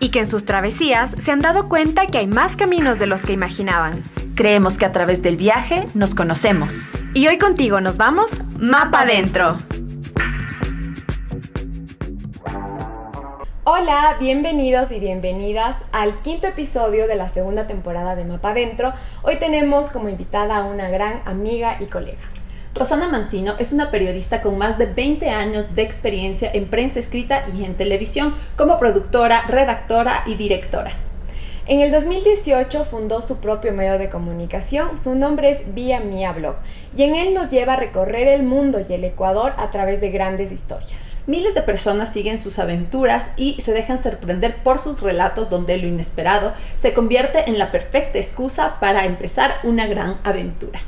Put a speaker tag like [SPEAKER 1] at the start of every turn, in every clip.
[SPEAKER 1] y que en sus travesías se han dado cuenta que hay más caminos de los que imaginaban.
[SPEAKER 2] Creemos que a través del viaje nos conocemos.
[SPEAKER 1] Y hoy contigo nos vamos Mapa Adentro. Hola, bienvenidos y bienvenidas al quinto episodio de la segunda temporada de Mapa Adentro. Hoy tenemos como invitada a una gran amiga y colega.
[SPEAKER 2] Rosana Mancino es una periodista con más de 20 años de experiencia en prensa escrita y en televisión como productora, redactora y directora.
[SPEAKER 1] En el 2018 fundó su propio medio de comunicación, su nombre es Vía Mía Blog, y en él nos lleva a recorrer el mundo y el Ecuador a través de grandes historias.
[SPEAKER 2] Miles de personas siguen sus aventuras y se dejan sorprender por sus relatos donde lo inesperado se convierte en la perfecta excusa para empezar una gran aventura.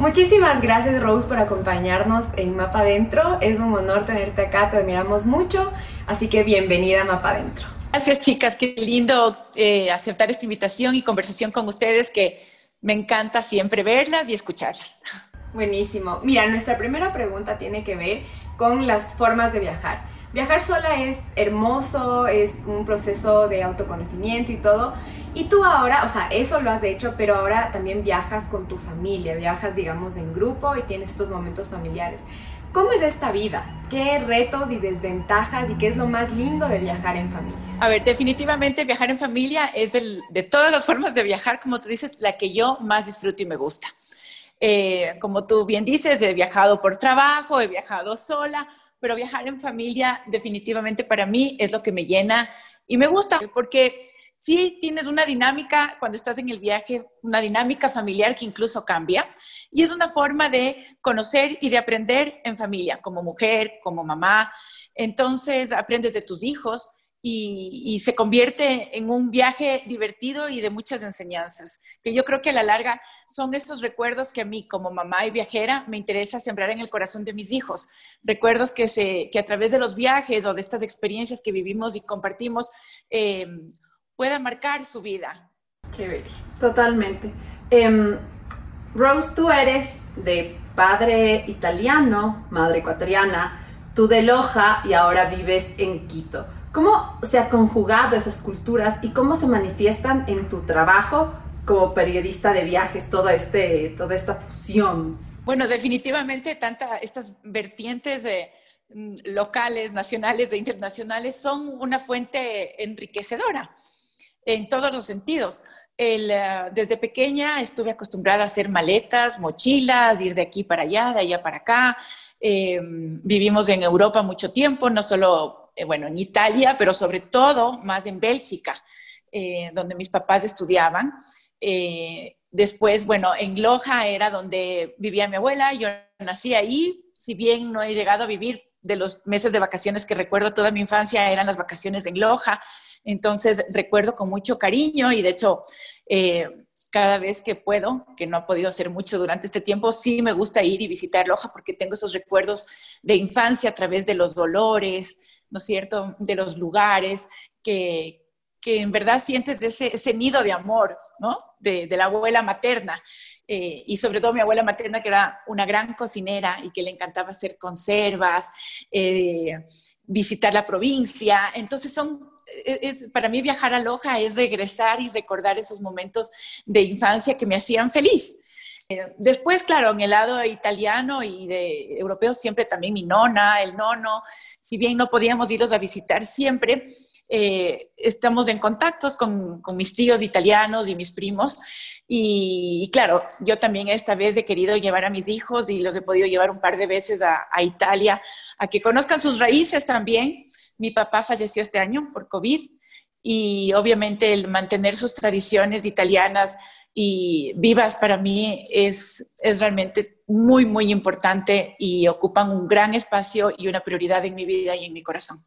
[SPEAKER 1] Muchísimas gracias Rose por acompañarnos en Mapa Adentro. Es un honor tenerte acá, te admiramos mucho, así que bienvenida a Mapa Adentro.
[SPEAKER 3] Gracias chicas, qué lindo eh, aceptar esta invitación y conversación con ustedes que me encanta siempre verlas y escucharlas.
[SPEAKER 1] Buenísimo. Mira, nuestra primera pregunta tiene que ver con las formas de viajar. Viajar sola es hermoso, es un proceso de autoconocimiento y todo. Y tú ahora, o sea, eso lo has hecho, pero ahora también viajas con tu familia, viajas, digamos, en grupo y tienes estos momentos familiares. ¿Cómo es esta vida? ¿Qué retos y desventajas y qué es lo más lindo de viajar en familia?
[SPEAKER 3] A ver, definitivamente viajar en familia es de todas las formas de viajar, como tú dices, la que yo más disfruto y me gusta. Eh, como tú bien dices, he viajado por trabajo, he viajado sola, pero viajar en familia definitivamente para mí es lo que me llena y me gusta, porque sí tienes una dinámica cuando estás en el viaje, una dinámica familiar que incluso cambia y es una forma de conocer y de aprender en familia, como mujer, como mamá. Entonces aprendes de tus hijos y, se convierte en un viaje divertido y de muchas enseñanzas, que yo creo que a la larga son estos recuerdos que a mí como mamá y viajera me interesa sembrar en el corazón de mis hijos, recuerdos que, se, que a través de los viajes o de estas experiencias que vivimos y compartimos eh, marcar su vida.
[SPEAKER 2] Chévere, totalmente. Em, Rose, tú eres de padre italiano, madre ecuatoriana, tú de Loja y ahora vives en Quito. ¿Cómo se ha conjugado esas culturas y cómo se manifiestan en tu trabajo como periodista de viajes, toda, este, toda esta fusión?
[SPEAKER 3] Bueno, definitivamente tanta, estas vertientes mm, locales, nacionales e internacionales son una fuente enriquecedora en todos los sentidos. Eh, desde pequeña estuve acostumbrada a hacer maletas, mochilas, ir de aquí para allá, de allá para acá. Eh, vivimos en Europa mucho tiempo, no solo eh, bueno, en Italia, pero sobre todo más en Bélgica, eh, donde mis papás estudiaban. Eh, después, bueno, en Loja era donde vivía mi abuela, yo nací ahí, si bien no he llegado a vivir de los meses de vacaciones que recuerdo toda mi infancia, eran las vacaciones en Loja, entonces recuerdo con mucho cariño y de hecho cada vez que puedo, que no ha podido ser mucho durante este tiempo, sí me gusta ir y visitar Loja porque tengo esos recuerdos de infancia a través de los dolores, ¿no es cierto?, de los lugares que, que en verdad sientes de ese, ese nido de amor, ¿no?, de, de la abuela materna. Eh, y sobre todo mi abuela materna, que era una gran cocinera y que le encantaba hacer conservas, eh, visitar la provincia. Entonces son es, para mí viajar a Loja es regresar y recordar esos momentos de infancia que me hacían feliz. Eh, después, claro, en el lado italiano y de europeo siempre también mi nona, el nono, si bien no podíamos irlos a visitar siempre, eh, estamos en contactos con, con, mis tíos italianos y mis primos. Y, claro, yo también esta vez he querido llevar a mis hijos y los he podido llevar un par de veces a, a Italia a que conozcan sus raíces también. Mi papá falleció este año por COVID y obviamente el mantener sus tradiciones italianas y vivas para mí es, es realmente muy, muy importante y ocupan un gran espacio y una prioridad en mi vida y en mi corazón.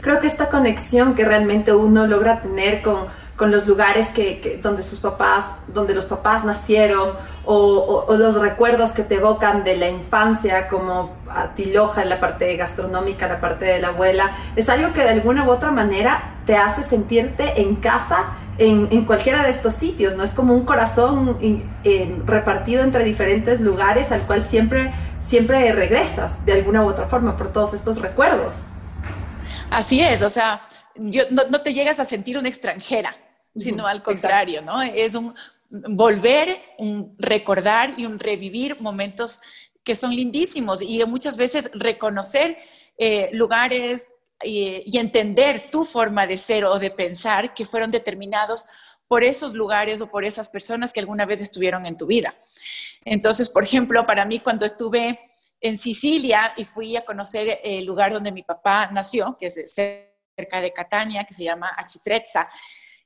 [SPEAKER 2] Creo que esta conexión que realmente uno logra tener con, con los lugares que, donde sus papás, donde los papás nacieron o, los recuerdos que te evocan de la infancia, como a Tiloja en la parte gastronómica, la parte de la abuela, es algo que de alguna u otra manera te hace sentirte en casa en, cualquiera de estos sitios, ¿no? Es como un corazón repartido entre diferentes lugares al cual siempre, siempre regresas de alguna u otra forma por todos estos recuerdos.
[SPEAKER 3] Así es, o sea, yo, no te llegas a sentir una extranjera sino al contrario, ¿no? Es un volver, un recordar y un revivir momentos que son lindísimos y muchas veces reconocer eh, lugares y, entender tu forma de ser o de pensar que fueron determinados por esos lugares o por esas personas que alguna vez estuvieron en tu vida. Entonces, por ejemplo, para mí cuando estuve en Sicilia y fui a conocer el lugar donde mi papá nació, que es cerca de Catania, que se llama Achitrezza,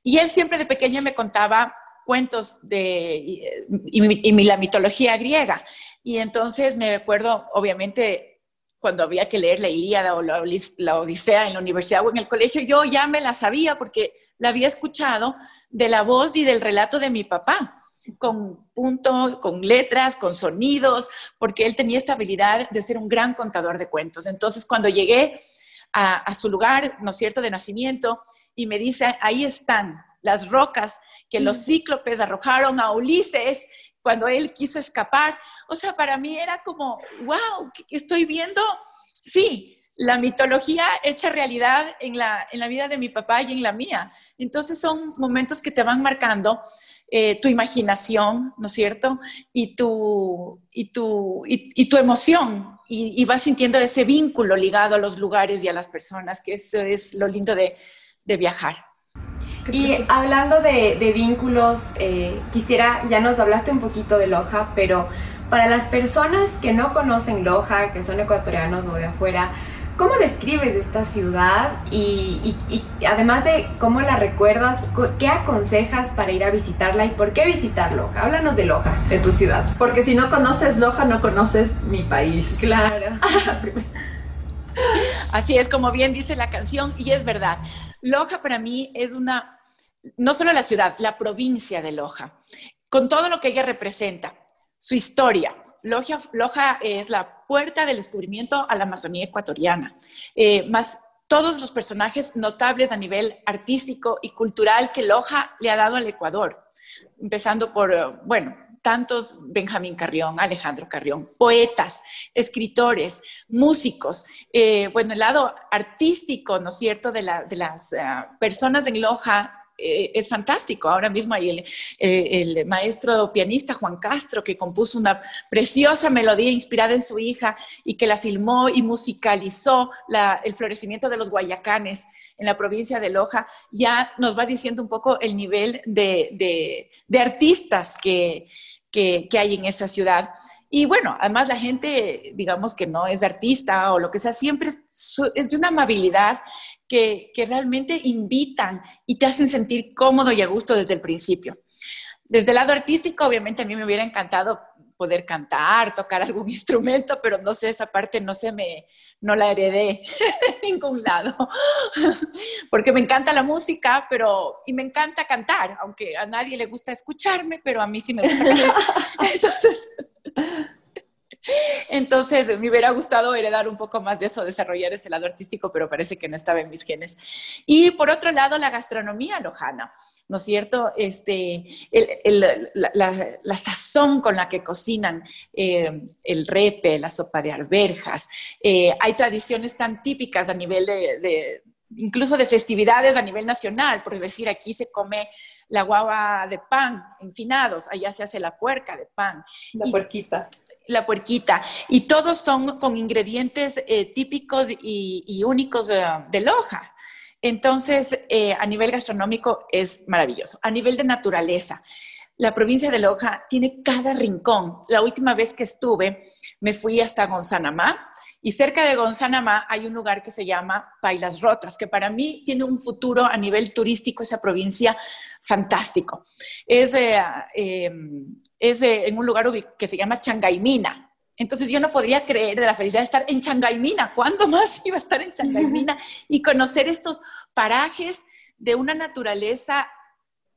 [SPEAKER 3] y él siempre de pequeña me contaba cuentos de y, la mitología griega. Y entonces me recuerdo, obviamente, cuando había que leer la Ilíada o la, Odisea en la universidad o en el colegio, yo ya me la sabía porque la había escuchado de la voz y del relato de mi papá, con puntos, con letras, con sonidos, porque él tenía esta habilidad de ser un gran contador de cuentos. Entonces, cuando llegué a, a su lugar, ¿no es cierto?, de nacimiento, y me dice, ahí están las rocas que los cíclopes arrojaron a Ulises cuando él quiso escapar. O sea, para mí era como, wow, estoy viendo, sí, la mitología hecha realidad en la, en la vida de mi papá y en la mía. Entonces son momentos que te van marcando eh, tu imaginación, ¿no es cierto? Y tu, y tu, y, tu emoción. Y, y vas sintiendo ese vínculo ligado a los lugares y a las personas, que eso es lo lindo de, de viajar.
[SPEAKER 1] Y hablando de, vínculos, eh, quisiera, ya nos hablaste un poquito de Loja, pero para las personas que no conocen Loja, que son ecuatorianos o de afuera, ¿cómo describes esta ciudad? Y, además de cómo la recuerdas, ¿qué aconsejas para ir a visitarla y por qué visitar Loja? Háblanos de Loja, de tu ciudad.
[SPEAKER 2] Porque si no conoces Loja, no conoces mi país.
[SPEAKER 1] Claro.
[SPEAKER 3] Así es, como bien dice la canción, y es verdad. Loja para mí es una, no solo la ciudad, la provincia de Loja, con todo lo que ella representa, su historia. Loja, es la puerta del descubrimiento a la Amazonía ecuatoriana, eh, más todos los personajes notables a nivel artístico y cultural que Loja le ha dado al Ecuador, empezando por, eh, bueno, tantos Benjamín Carrión, Alejandro Carrión, poetas, escritores, músicos, eh, bueno, el lado artístico, ¿no es cierto?, de, las eh, personas en Loja eh, es fantástico. Ahora mismo hay el, el, maestro pianista Juan Castro que compuso una preciosa melodía inspirada en su hija y que la filmó y musicalizó el florecimiento de los guayacanes en la provincia de Loja. Ya nos va diciendo un poco el nivel de artistas que, hay en esa ciudad. Y bueno, además la gente, digamos que no es artista o lo que sea, siempre es de una amabilidad que, que, realmente invitan y te hacen sentir cómodo y a gusto desde el principio. Desde el lado artístico, obviamente a mí me hubiera encantado poder cantar, tocar algún instrumento, pero no sé, esa parte no se me, no la heredé en ningún lado, porque me encanta la música, pero, y me encanta cantar, aunque a nadie le gusta escucharme, pero a mí sí me gusta cantar. Entonces, entonces, me hubiera gustado heredar un poco más de eso, desarrollar ese lado artístico, pero parece que no estaba en mis genes. Y por otro lado, la gastronomía lojana, ¿no es cierto? Este, la, sazón con la que cocinan eh, el repe, la sopa de arberjas. Eh, hay tradiciones tan típicas a nivel de, incluso de festividades a nivel nacional, por decir, aquí se come la guava de pan en finados, allá se hace la puerca de pan.
[SPEAKER 2] La puerquita
[SPEAKER 3] la puerquita. Y todos son con ingredientes eh, típicos y, únicos de, Loja. Entonces, eh, a nivel gastronómico es maravilloso. A nivel de naturaleza, la provincia de Loja tiene cada rincón. La última vez que estuve, me fui hasta Gonzanamá, y cerca de Gonzanamá hay un lugar que se llama Pailas Rotas, que para mí tiene un futuro a nivel turístico, esa provincia fantástico. Es, eh, eh, es eh, en un lugar que se llama Changaimina. Entonces yo no podía creer de la felicidad de estar en Changaimina. ¿Cuándo más iba a estar en Changaimina? Y conocer estos parajes de una naturaleza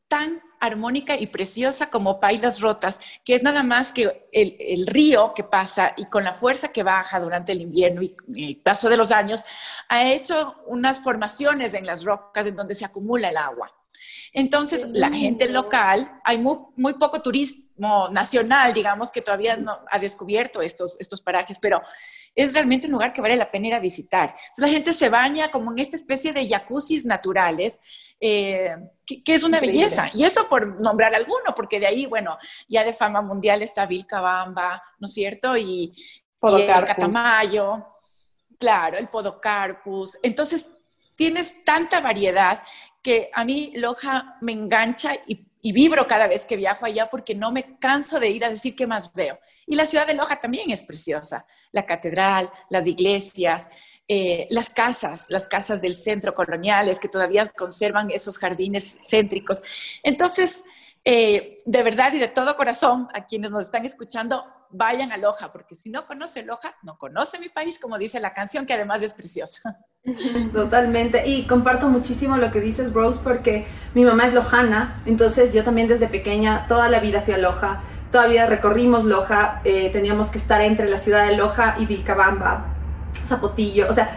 [SPEAKER 3] tan armónica y preciosa como Pailas Rotas, que es nada más que el, río que pasa y con la fuerza que baja durante el invierno y el paso de los años, ha hecho unas formaciones en las rocas en donde se acumula el agua. Entonces, la gente local, hay muy, muy, poco turismo nacional, digamos, que todavía no ha descubierto estos, estos parajes, pero es realmente un lugar que vale la pena ir a visitar. Entonces, la gente se baña como en esta especie de jacuzzis naturales, eh, que, es una belleza. Y eso por nombrar alguno, porque de ahí, bueno, ya de fama mundial está Vilcabamba, ¿no es cierto? Y, y el Catamayo, claro, el Podocarpus. Entonces, tienes tanta variedad a mí Loja me engancha y, vibro cada vez que viajo allá porque no me canso de ir a decir qué más veo. Y la ciudad de Loja también es preciosa. La catedral, las iglesias, eh, las casas, las casas del centro coloniales que todavía conservan esos jardines céntricos. Entonces, eh, de verdad y de todo corazón, a quienes nos están escuchando, vayan a Loja, porque si no conoce Loja, no conoce mi país, como dice la canción, que además es preciosa.
[SPEAKER 2] Totalmente, y comparto muchísimo lo que dices, Rose, porque mi mamá es lojana, entonces yo también desde pequeña, toda la vida fui a Loja, todavía recorrimos Loja, eh, teníamos que estar entre la ciudad de Loja y Vilcabamba, Zapotillo, o sea,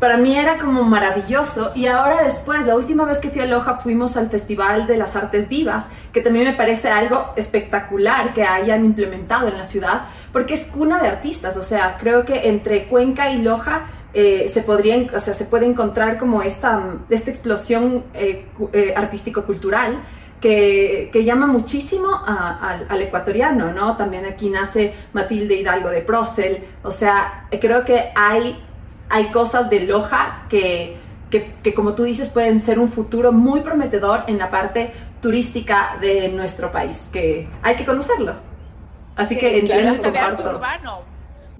[SPEAKER 2] para mí era como maravilloso. Y ahora después, la última vez que fui a Loja fuimos al Festival de las Artes Vivas, que también me parece algo espectacular que hayan implementado en la ciudad, porque es cuna de artistas, o sea, creo que entre Cuenca y Loja eh, se podría, o sea, se puede encontrar como esta, esta explosión eh, eh, artístico-cultural que, que, llama muchísimo al ecuatoriano, ¿no? También aquí nace Matilde Hidalgo de Procel, o sea, creo que hay hay cosas de Loja que, que, como tú dices, pueden ser un futuro muy prometedor en la parte turística de nuestro país, que hay que conocerlo. Así que entiendo
[SPEAKER 3] claro, comparto. urbano,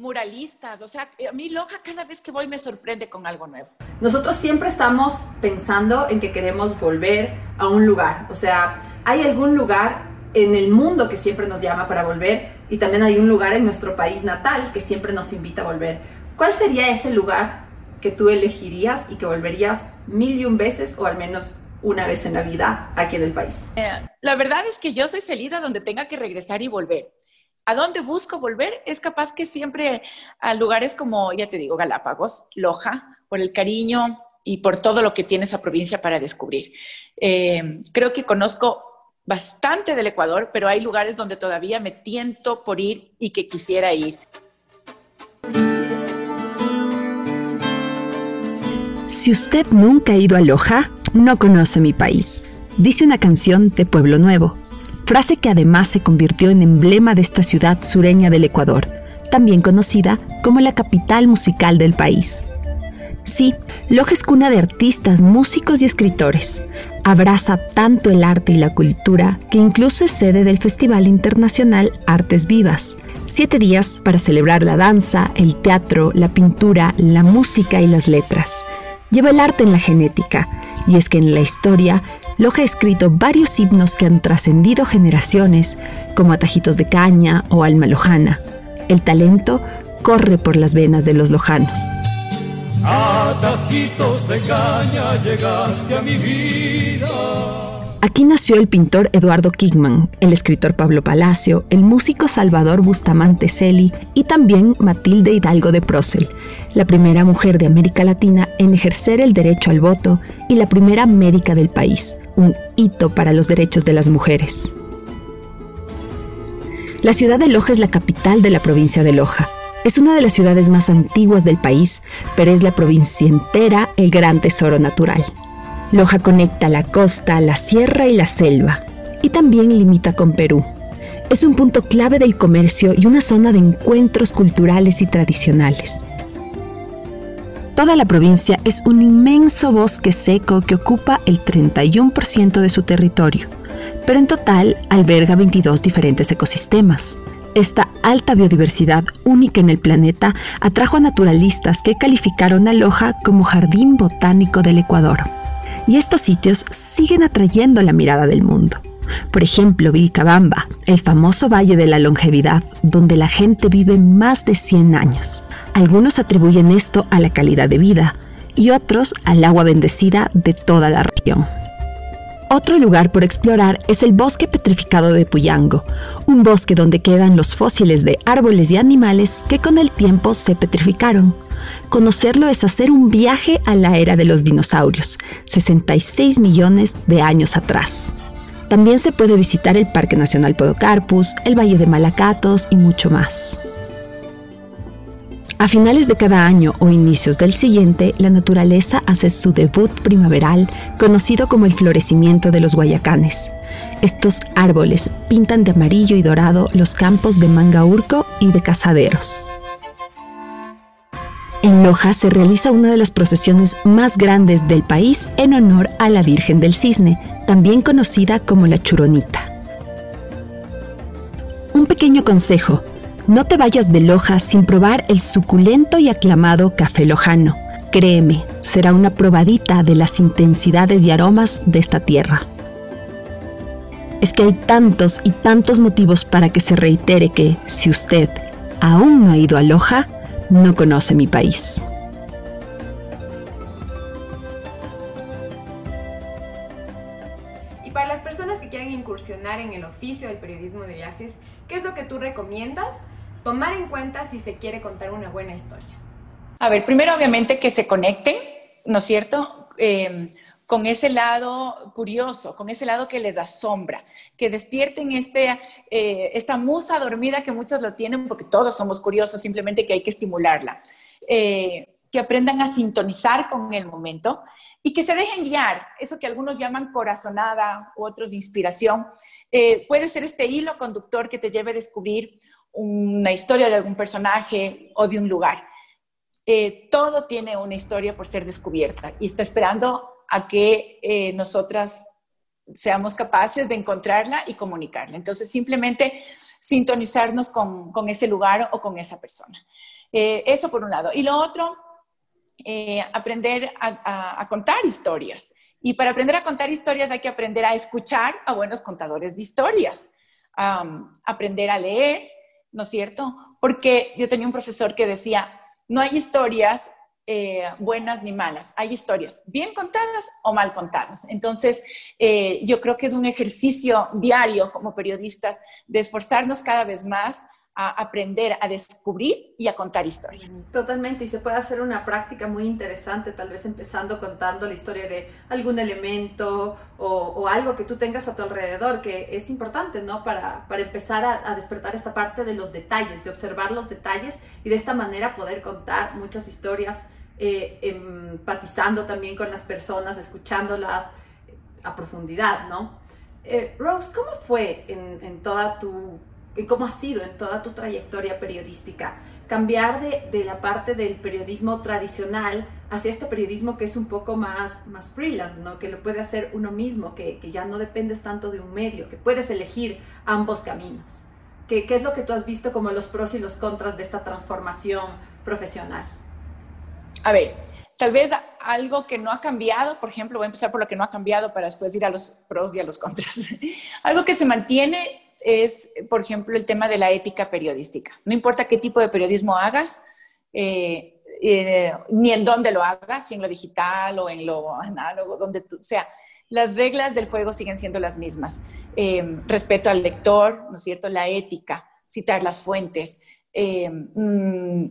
[SPEAKER 3] muralistas, o sea, a mí Loja cada vez que voy me sorprende con algo nuevo.
[SPEAKER 2] Nosotros siempre estamos pensando en que queremos volver a un lugar, o sea, hay algún lugar en el mundo que siempre nos llama para volver y también hay un lugar en nuestro país natal que siempre nos invita a volver. ¿Cuál sería ese lugar que tú elegirías y que volverías mil y un veces o al menos una vez en la vida aquí en el país?
[SPEAKER 3] Eh, la verdad es que yo soy feliz a donde tenga que regresar y volver. ¿A dónde busco volver? Es capaz que siempre a lugares como, ya te digo, Galápagos, Loja, por el cariño y por todo lo que tiene esa provincia para descubrir. Eh, creo que conozco bastante del Ecuador, pero hay lugares donde todavía me tiento por ir y que quisiera ir.
[SPEAKER 4] Si usted nunca ha ido a Loja, no conoce mi país, dice una canción de Pueblo Nuevo, frase que además se convirtió en emblema de esta ciudad sureña del Ecuador, también conocida como la capital musical del país. Sí, Loja es cuna de artistas, músicos y escritores. Abraza tanto el arte y la cultura que incluso es sede del Festival Internacional Artes Vivas. Siete días para celebrar la danza, el teatro, la pintura, la música y las letras lleva el arte en la genética, y es que en la historia Loja ha escrito varios himnos que han trascendido generaciones, como Atajitos de Caña o Alma Lojana. El talento corre por las venas de los lojanos. Atajitos de caña llegaste a mi vida. Aquí nació el pintor Eduardo Kigman, el escritor Pablo Palacio, el músico Salvador Bustamante Celi y también Matilde Hidalgo de Procel, la primera mujer de América Latina en ejercer el derecho al voto y la primera médica del país, un hito para los derechos de las mujeres. La ciudad de Loja es la capital de la provincia de Loja. Es una de las ciudades más antiguas del país, pero es la provincia entera el gran tesoro natural. Loja conecta la costa, la sierra y la selva, y también limita con Perú. Es un punto clave del comercio y una zona de encuentros culturales y tradicionales. Toda la provincia es un inmenso bosque seco que ocupa el 31% de su territorio, pero en total alberga 22 diferentes ecosistemas. Esta alta biodiversidad única en el planeta atrajo a naturalistas que calificaron a Loja como Jardín Botánico del Ecuador y estos sitios siguen atrayendo la mirada del mundo. Por ejemplo, Vilcabamba, el famoso Valle de la Longevidad, donde la gente vive más de 100 años. Algunos atribuyen esto a la calidad de vida y otros al agua bendecida de toda la región. Otro lugar por explorar es el bosque petrificado de Puyango, un bosque donde quedan los fósiles de árboles y animales que con el tiempo se petrificaron. Conocerlo es hacer un viaje a la era de los dinosaurios, 66 millones de años atrás. También se puede visitar el Parque Nacional Podocarpus, el Valle de Malacatos y mucho más. A finales de cada año o inicios del siguiente, la naturaleza hace su debut primaveral, conocido como el florecimiento de los guayacanes. Estos árboles pintan de amarillo y dorado los campos de Mangaurco y de Casaderos. En Loja se realiza una de las procesiones más grandes del país en honor a la Virgen del Cisne, también conocida como la Churonita. Un pequeño consejo, no te vayas de Loja sin probar el suculento y aclamado café lojano. Créeme, será una probadita de las intensidades y aromas de esta tierra. Es que hay tantos y tantos motivos para que se reitere que, si usted aún no ha ido a Loja, no conoce mi país.
[SPEAKER 1] Y para las personas que quieran incursionar en el oficio del periodismo de viajes, ¿qué es lo que tú recomiendas tomar en cuenta si se quiere contar una buena historia?
[SPEAKER 3] A ver, primero obviamente que se conecten, ¿no es cierto? Em, con ese lado curioso, con ese lado que les asombra, que despierten este, eh, esta musa dormida que muchos lo tienen, porque todos somos curiosos, simplemente que hay que estimularla. Eh, que aprendan a sintonizar con el momento y que se dejen guiar, eso que algunos llaman corazonada u otros inspiración, eh, puede ser este hilo conductor que te lleve a descubrir una historia de algún personaje o de un lugar. Eh, todo tiene una historia por ser descubierta y está esperando a que eh, nosotras seamos capaces de encontrarla y comunicarla. Entonces, simplemente sintonizarnos con, ese lugar o con esa persona. Eh, eso por un lado. Y lo otro, aprender a, contar historias. Y para aprender a contar historias hay que aprender a escuchar a buenos contadores de historias, aprender a leer, ¿no es cierto? Porque yo tenía un profesor que decía, no hay historias eh, buenas ni malas, hay historias bien contadas o mal contadas. Entonces, eh, yo creo que es un ejercicio diario como periodistas de esforzarnos cada vez más a aprender a descubrir y a contar historias.
[SPEAKER 2] Totalmente, y se puede hacer una práctica muy interesante, tal vez empezando contando la historia de algún elemento o, algo que tú tengas a tu alrededor, que es importante, ¿no? Para, para empezar a, despertar esta parte de los detalles, de observar los detalles y de esta manera poder contar muchas historias, eh, empatizando también con las personas, escuchándolas a profundidad, ¿no? Eh, Rose, ¿cómo fue en, en toda tu y cómo ha sido en toda tu trayectoria periodística cambiar de, la parte del periodismo tradicional hacia este periodismo que es un poco más, más freelance, ¿no? que lo puede hacer uno mismo, que, ya no dependes tanto de un medio, que puedes elegir ambos caminos. ¿Qué, ¿Qué es lo que tú has visto como los pros y los contras de esta transformación profesional?
[SPEAKER 3] A ver, tal vez algo que no ha cambiado, por ejemplo, voy a empezar por lo que no ha cambiado para después ir a los pros y a los contras. algo que se mantiene es, por ejemplo, el tema de la ética periodística. No importa qué tipo de periodismo hagas, eh, eh, ni en dónde lo hagas, si en lo digital o en lo análogo, donde tú, o sea, las reglas del juego siguen siendo las mismas. Eh, respeto al lector, ¿no es cierto? La ética, citar las fuentes. Mm,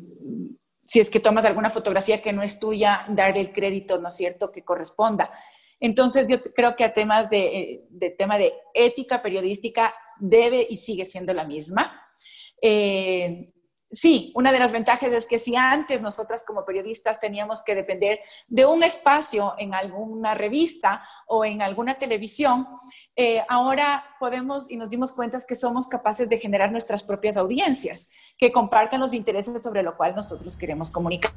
[SPEAKER 3] si es que tomas alguna fotografía que no es tuya, dar el crédito, ¿no es cierto?, que corresponda. Entonces, yo creo que a temas de, tema de ética periodística debe y sigue siendo la misma. Eh, sí, una de las ventajas es que si antes nosotras como periodistas teníamos que depender de un espacio en alguna revista o en alguna televisión, eh, ahora podemos y nos dimos cuenta que somos capaces de generar nuestras propias audiencias que compartan los intereses sobre lo cual nosotros queremos comunicar.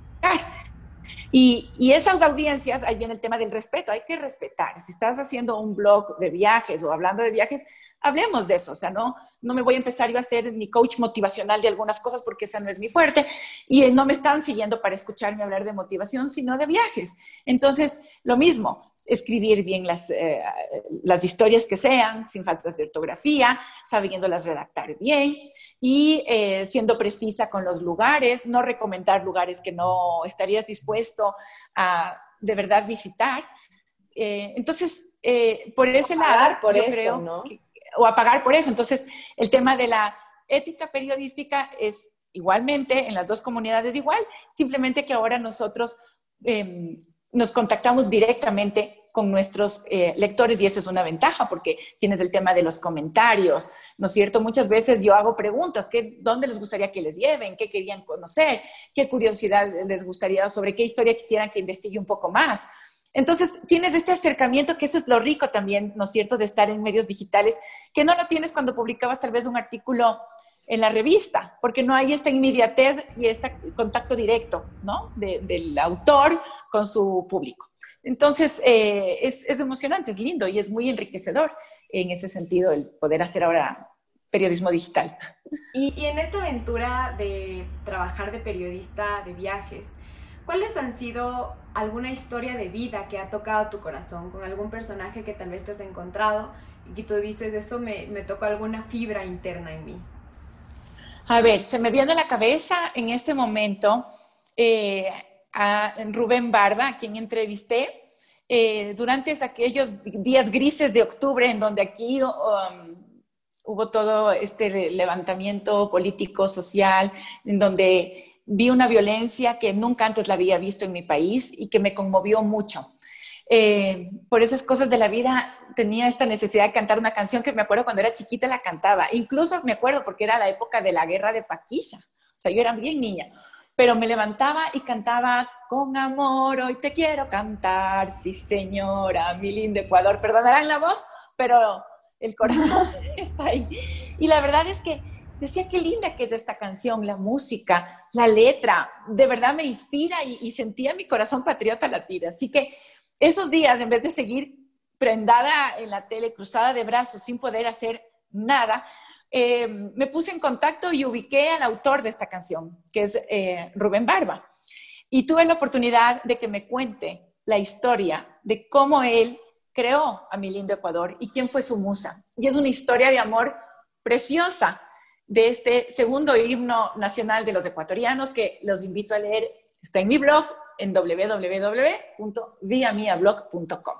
[SPEAKER 3] Y, esas audiencias, ahí viene el tema del respeto, hay que respetar. Si estás haciendo un blog de viajes o hablando de viajes, hablemos de eso. O sea, no, no me voy a empezar yo a ser mi coach motivacional de algunas cosas porque esa no es mi fuerte y no me están siguiendo para escucharme hablar de motivación, sino de viajes. Entonces, lo mismo, escribir bien las, eh, las historias que sean, sin faltas de ortografía, sabiéndolas redactar bien y eh, siendo precisa con los lugares, no recomendar lugares que no estarías dispuesto a de verdad visitar. Eh, entonces, por ese lado, por yo creo, ¿no? o a pagar por eso. Entonces, el tema de la ética periodística es igualmente en las dos comunidades igual, simplemente que ahora nosotros em, nos contactamos directamente con nuestros eh, lectores y eso es una ventaja porque tienes el tema de los comentarios, ¿no es cierto? Muchas veces yo hago preguntas, ¿qué, ¿dónde les gustaría que les lleven? ¿Qué querían conocer? ¿Qué curiosidad les gustaría? ¿Sobre qué historia quisieran que investigue un poco más? Entonces, tienes este acercamiento, que eso es lo rico también, ¿no es cierto?, de estar en medios digitales, que no lo tienes cuando publicabas tal vez un artículo en la revista, porque no hay esta inmediatez y este contacto directo, ¿no?, del autor con su público. Entonces, eh, es, emocionante, es lindo y es muy enriquecedor en ese sentido el poder hacer ahora periodismo digital.
[SPEAKER 1] Y, y en esta aventura de trabajar de periodista de viajes, ¿cuáles han sido alguna historia de vida que ha tocado tu corazón con algún personaje que tal vez te has encontrado y que tú dices, eso me, me tocó alguna fibra interna en mí?
[SPEAKER 3] A ver, se me viene a la cabeza en este momento eh, a Rubén Barba, a quien entrevisté. Eh, durante aquellos días grises de octubre en donde aquí um, hubo todo este levantamiento político, social, en donde vi una violencia que nunca antes la había visto en mi país y que me conmovió mucho. Eh, por esas cosas de la vida tenía esta necesidad de cantar una canción que me acuerdo cuando era chiquita la cantaba. Incluso me acuerdo porque era la época de la guerra de Paquilla. O sea, yo era bien niña. Pero me levantaba y cantaba con amor, hoy te quiero cantar, sí señora, mi lindo Ecuador. Perdonarán la voz, pero el corazón está ahí. Y la verdad es que decía qué linda que es esta canción, la música, la letra, de verdad me inspira y, sentía mi corazón patriota latir. Así que esos días, en vez de seguir prendada en la tele, cruzada de brazos, sin poder hacer nada, eh, me puse en contacto y ubiqué al autor de esta canción, que es eh, Rubén Barba. Y tuve la oportunidad de que me cuente la historia de cómo él creó a mi lindo Ecuador y quién fue su musa. Y es una historia de amor preciosa de este segundo himno nacional de los ecuatorianos que los invito a leer. Está en mi blog en www.viamiablog.com.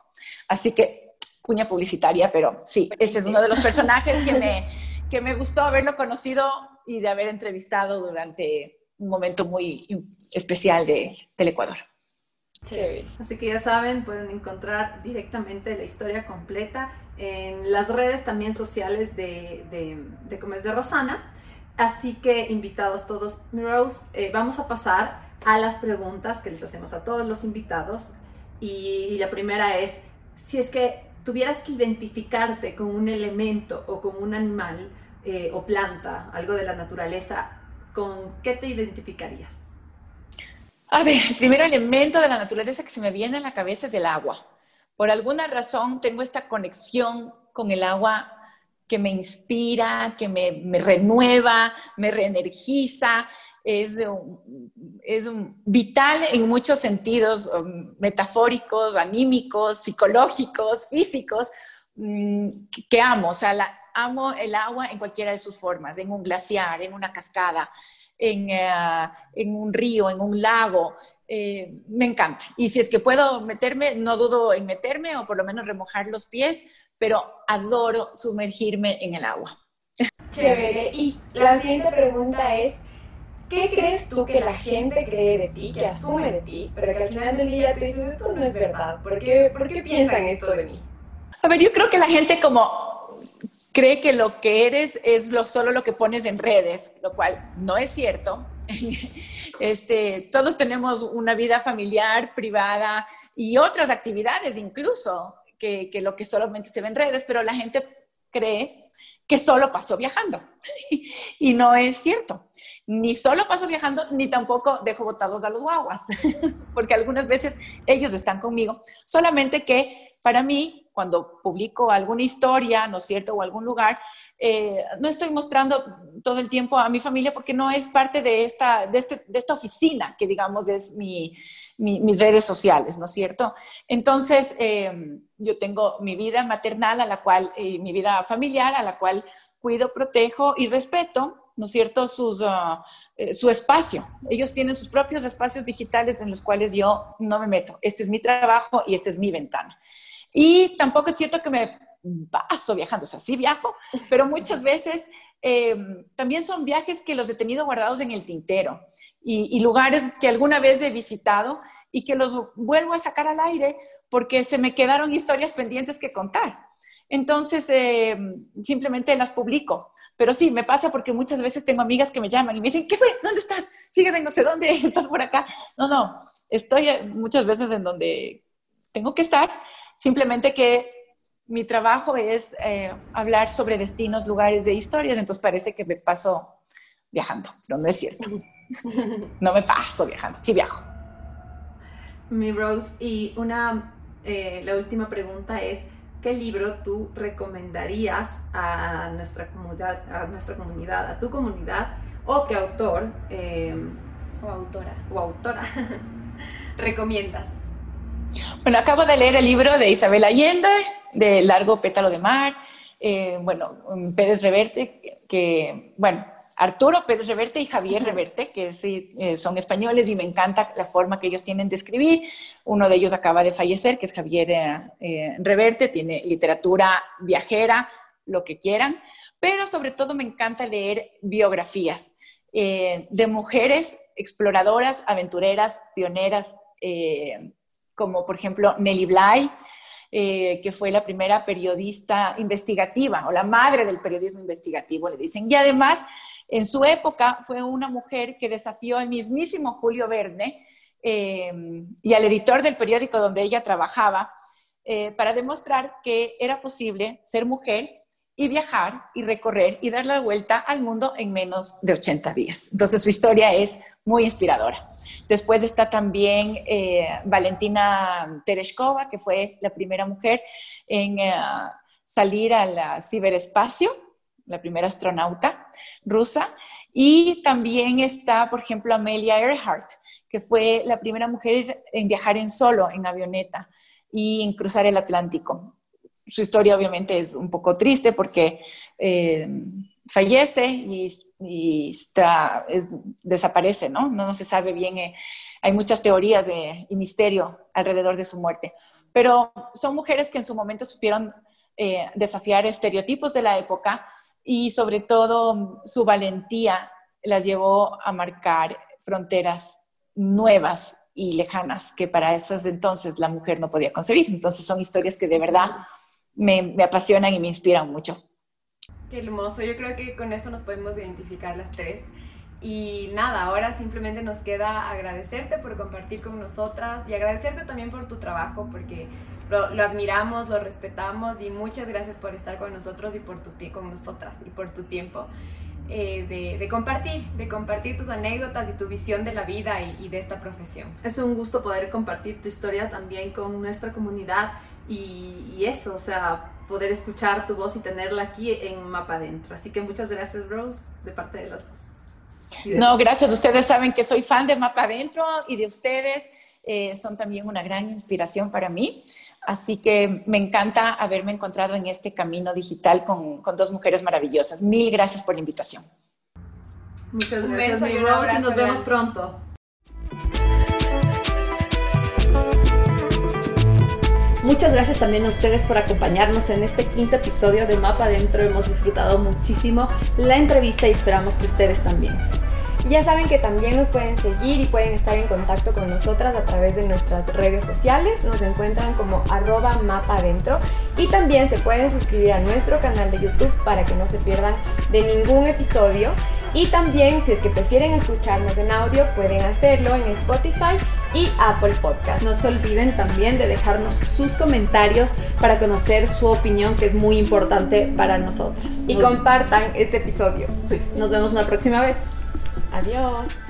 [SPEAKER 3] Así que, cuña publicitaria, pero sí, ese es uno de los personajes que me, que me gustó haberlo conocido y de haber entrevistado durante un momento muy especial de, del Ecuador.
[SPEAKER 2] Así que ya saben, pueden encontrar directamente la historia completa en las redes también sociales de, de, de de Rosana. Así que invitados todos, Rose, eh, vamos a pasar a las preguntas que les hacemos a todos los invitados. Y, la primera es, si es que tuvieras que identificarte con un elemento o con un animal eh, o planta, algo de la naturaleza, ¿con qué te identificarías?
[SPEAKER 3] A ver, el primer elemento de la naturaleza que se me viene a la cabeza es el agua. Por alguna razón tengo esta conexión con el agua que me inspira, que me, renueva, me reenergiza, es, es vital en muchos sentidos, metafóricos, anímicos, psicológicos, físicos, mm, que, amo. O sea, amo el agua en cualquiera de sus formas, en un glaciar, en una cascada, en, eh, en un río, en un lago, eh, me encanta. Y si es que puedo meterme, no dudo en meterme o por lo menos remojar los pies, pero adoro sumergirme en el agua.
[SPEAKER 1] Chévere. Y la siguiente pregunta es, ¿qué crees tú que la gente cree de ti, que asume de ti, pero que al final del día te dices, esto no es verdad? ¿Por qué, ¿por qué piensan esto de mí?
[SPEAKER 3] A ver, yo creo que la gente como cree que lo que eres es lo, solo lo que pones en redes, lo cual no es cierto. Este, todos tenemos una vida familiar, privada y otras actividades incluso que, que lo que solamente se ve en redes, pero la gente cree que solo pasó viajando. y no es cierto. Ni solo paso viajando, ni tampoco dejo botados a los guaguas, porque algunas veces ellos están conmigo. Solamente que para mí, cuando publico alguna historia, ¿no es cierto?, o algún lugar, eh, no estoy mostrando todo el tiempo a mi familia porque no es parte de esta, de, este, de esta oficina que digamos es mi, mis redes sociales, ¿no es cierto? Entonces, em, yo tengo mi vida maternal a la cual, y mi vida familiar a la cual cuido, protejo y respeto, ¿no es cierto?, Sus, ah, eh, su espacio. Ellos tienen sus propios espacios digitales en los cuales yo no me meto. Este es mi trabajo y esta es mi ventana. Y tampoco es cierto que me paso viajando, o sea, sí viajo, pero muchas veces eh, también son viajes que los he tenido guardados en el tintero y, lugares que alguna vez he visitado y que los vuelvo a sacar al aire porque se me quedaron historias pendientes que contar. Entonces, eh, simplemente las publico. Pero sí, me pasa porque muchas veces tengo amigas que me llaman y me dicen, ¿qué fue? ¿Dónde estás? ¿Sigues en no sé dónde? ¿Estás por acá? No, no, estoy muchas veces en donde tengo que estar, simplemente que mi trabajo es eh, hablar sobre destinos, lugares de historias, entonces parece que me paso viajando, pero no es cierto. No me paso viajando, sí viajo.
[SPEAKER 2] Mi Rose, y una, eh, la última pregunta es, ¿qué libro tú recomendarías a nuestra comunidad, a nuestra comunidad, a tu comunidad, o qué autor
[SPEAKER 1] eh, o autora
[SPEAKER 2] o autora
[SPEAKER 1] recomiendas?
[SPEAKER 3] Bueno, acabo de leer el libro de Isabel Allende, de Largo Pétalo de Mar. Eh, bueno, Pérez Reverte, que, bueno, Arturo Pérez Reverte y Javier Reverte, que sí, eh, son españoles y me encanta la forma que ellos tienen de escribir. Uno de ellos acaba de fallecer, que es Javier eh, Reverte, tiene literatura viajera, lo que quieran, pero sobre todo me encanta leer biografías de mujeres exploradoras, aventureras, pioneras, como por ejemplo Nelly Bly, eh, que fue la primera periodista investigativa o la madre del periodismo investigativo, le dicen. Y además, en su época fue una mujer que desafió al mismísimo Julio Verne eh, y al editor del periódico donde ella trabajaba eh, para demostrar que era posible ser mujer y viajar y recorrer y dar la vuelta al mundo en menos de 80 días. Entonces su historia es muy inspiradora. Después está también eh, Valentina Tereshkova, que fue la primera mujer en salir al ciberespacio, la primera astronauta rusa. Y también está, por ejemplo, Amelia Earhart, que fue la primera mujer en viajar en solo, en avioneta, y en cruzar el Atlántico su historia obviamente es un poco triste porque eh, fallece y, está, desaparece, ¿no? ¿no? se sabe bien, eh, hay muchas teorías de, y misterio alrededor de su muerte. Pero son mujeres que en su momento supieron eh, desafiar estereotipos de la época y sobre todo su valentía las llevó a marcar fronteras nuevas y lejanas que para esos entonces la mujer no podía concebir. Entonces son historias que de verdad me, apasionan y me inspiran mucho.
[SPEAKER 1] Qué hermoso, yo creo que con eso nos podemos identificar las tres. Y nada, ahora simplemente nos queda agradecerte por compartir con nosotras y agradecerte también por tu trabajo, porque lo, admiramos, lo respetamos y muchas gracias por estar con nosotros y por tu con nosotras y por tu tiempo eh, de, compartir, de compartir tus anécdotas y tu visión de la vida y, y de esta profesión.
[SPEAKER 2] Es un gusto poder compartir tu historia también con nuestra comunidad y, eso, o sea, poder escuchar tu voz y tenerla aquí en Mapa Adentro. Así que muchas gracias, Rose, de parte de las dos.
[SPEAKER 3] no, gracias. Ustedes saben que soy fan de Mapa Adentro y de ustedes. Eh, son también una gran inspiración para mí. Así que me encanta haberme encontrado en este camino digital con, con dos mujeres maravillosas. Mil gracias por la invitación.
[SPEAKER 2] Muchas gracias, Rose, y nos vemos pronto. Muchas gracias también a ustedes por acompañarnos en este quinto episodio de Mapa Adentro. Hemos disfrutado muchísimo la entrevista y esperamos que ustedes también.
[SPEAKER 1] Ya saben que también nos pueden seguir y pueden estar en contacto con nosotras a través de nuestras redes sociales. Nos encuentran como arroba mapa adentro y también se pueden suscribir a nuestro canal de YouTube para que no se pierdan de ningún episodio. Y también si es que prefieren escucharnos en audio pueden hacerlo en Spotify y Apple Podcast.
[SPEAKER 2] No se olviden también de dejarnos sus comentarios para conocer su opinión que es muy importante para nosotras.
[SPEAKER 1] Y compartan este episodio.
[SPEAKER 2] Sí. Nos vemos una próxima vez.
[SPEAKER 1] Adiós.